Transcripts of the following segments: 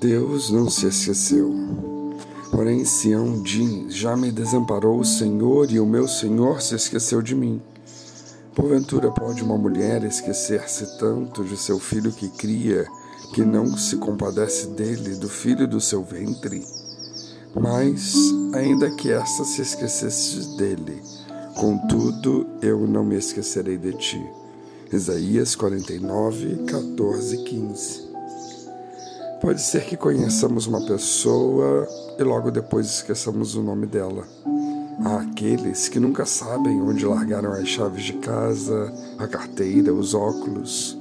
Deus não se esqueceu. Porém, Sião diz: Já me desamparou o Senhor e o meu Senhor se esqueceu de mim. Porventura pode uma mulher esquecer-se tanto de seu filho que cria, que não se compadece dele, do filho do seu ventre? Mas, ainda que esta se esquecesse dele, contudo eu não me esquecerei de ti. Isaías 49, 14 e 15. Pode ser que conheçamos uma pessoa e logo depois esqueçamos o nome dela. Há aqueles que nunca sabem onde largaram as chaves de casa, a carteira, os óculos.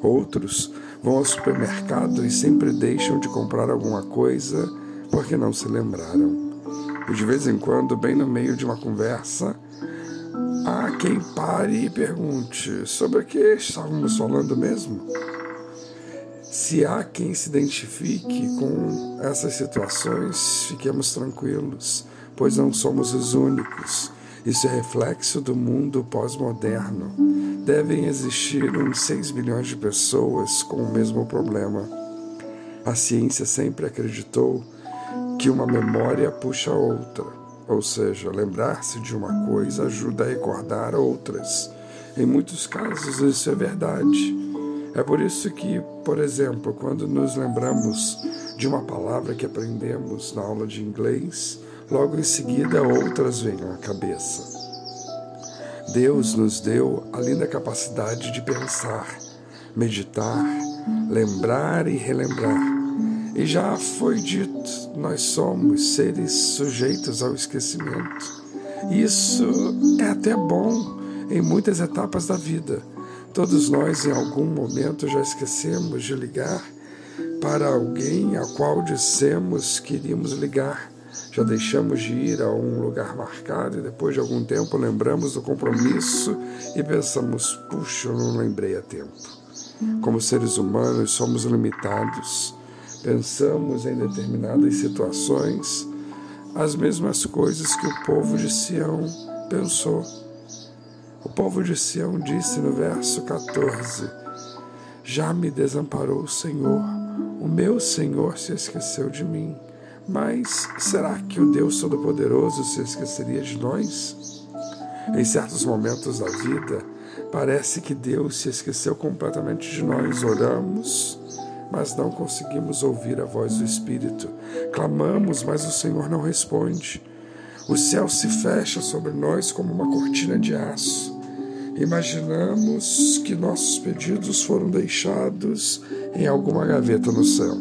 Outros vão ao supermercado e sempre deixam de comprar alguma coisa porque não se lembraram. E de vez em quando, bem no meio de uma conversa, há quem pare e pergunte: sobre o que estávamos falando mesmo? Se há quem se identifique com essas situações, fiquemos tranquilos, pois não somos os únicos. Isso é reflexo do mundo pós-moderno. Devem existir uns 6 bilhões de pessoas com o mesmo problema. A ciência sempre acreditou que uma memória puxa outra, ou seja, lembrar-se de uma coisa ajuda a recordar outras. Em muitos casos, isso é verdade. É por isso que, por exemplo, quando nos lembramos de uma palavra que aprendemos na aula de inglês, logo em seguida outras vêm à cabeça. Deus nos deu a linda capacidade de pensar, meditar, lembrar e relembrar. E já foi dito, nós somos seres sujeitos ao esquecimento. Isso é até bom em muitas etapas da vida Todos nós, em algum momento, já esquecemos de ligar para alguém a qual dissemos que iríamos ligar. Já deixamos de ir a um lugar marcado e depois de algum tempo lembramos do compromisso e pensamos: puxa, eu não lembrei a tempo. Como seres humanos, somos limitados. Pensamos em determinadas situações as mesmas coisas que o povo de Sião pensou. O povo de Sião disse no verso 14: Já me desamparou o Senhor, o meu Senhor se esqueceu de mim. Mas será que o Deus Todo-Poderoso se esqueceria de nós? Em certos momentos da vida, parece que Deus se esqueceu completamente de nós. Oramos, mas não conseguimos ouvir a voz do Espírito. Clamamos, mas o Senhor não responde. O céu se fecha sobre nós como uma cortina de aço. Imaginamos que nossos pedidos foram deixados em alguma gaveta no céu.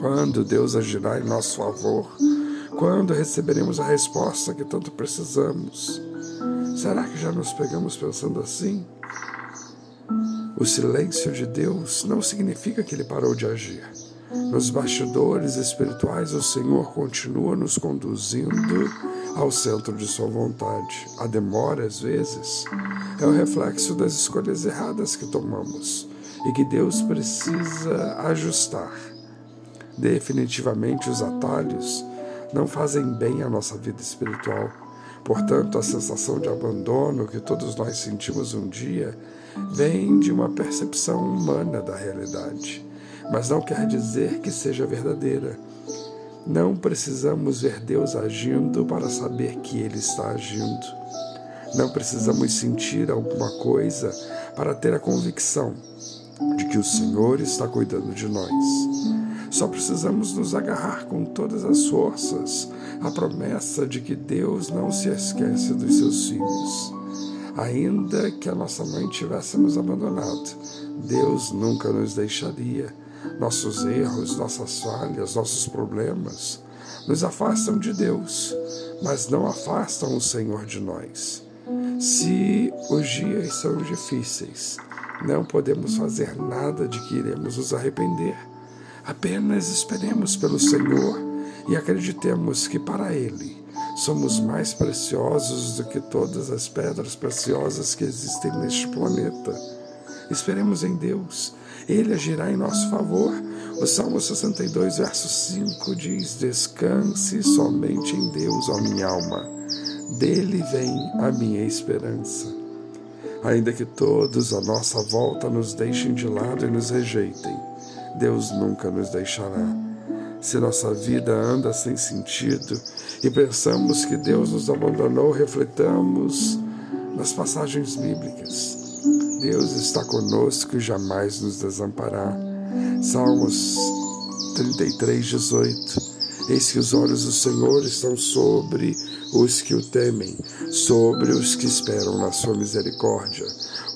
Quando Deus agirá em nosso favor? Quando receberemos a resposta que tanto precisamos? Será que já nos pegamos pensando assim? O silêncio de Deus não significa que ele parou de agir. Nos bastidores espirituais, o Senhor continua nos conduzindo ao centro de Sua vontade. A demora, às vezes, é o reflexo das escolhas erradas que tomamos e que Deus precisa ajustar. Definitivamente, os atalhos não fazem bem à nossa vida espiritual. Portanto, a sensação de abandono que todos nós sentimos um dia vem de uma percepção humana da realidade mas não quer dizer que seja verdadeira. Não precisamos ver Deus agindo para saber que Ele está agindo. Não precisamos sentir alguma coisa para ter a convicção de que o Senhor está cuidando de nós. Só precisamos nos agarrar com todas as forças à promessa de que Deus não se esquece dos seus filhos. Ainda que a nossa mãe tivesse nos abandonado, Deus nunca nos deixaria nossos erros, nossas falhas, nossos problemas nos afastam de Deus, mas não afastam o Senhor de nós. Se os dias são difíceis, não podemos fazer nada de que iremos nos arrepender. Apenas esperemos pelo Senhor e acreditemos que para Ele somos mais preciosos do que todas as pedras preciosas que existem neste planeta. Esperemos em Deus ele agirá em nosso favor. O Salmo 62, verso 5 diz: Descanse somente em Deus, ó minha alma. Dele vem a minha esperança. Ainda que todos à nossa volta nos deixem de lado e nos rejeitem, Deus nunca nos deixará. Se nossa vida anda sem sentido e pensamos que Deus nos abandonou, refletamos nas passagens bíblicas. Deus está conosco e jamais nos desamparará. Salmos 33, 18. Eis que os olhos do Senhor estão sobre os que o temem, sobre os que esperam na sua misericórdia.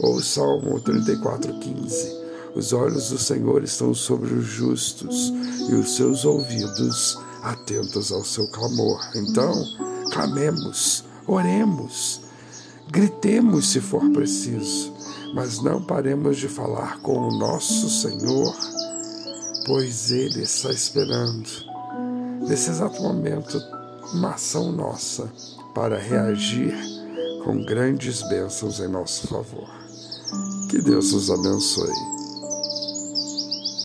Ou Salmo 34, 15. Os olhos do Senhor estão sobre os justos e os seus ouvidos atentos ao seu clamor. Então, clamemos, oremos, gritemos se for preciso, mas não paremos de falar com o nosso Senhor, pois Ele está esperando, nesse exato momento, uma ação nossa para reagir com grandes bênçãos em nosso favor. Que Deus nos abençoe.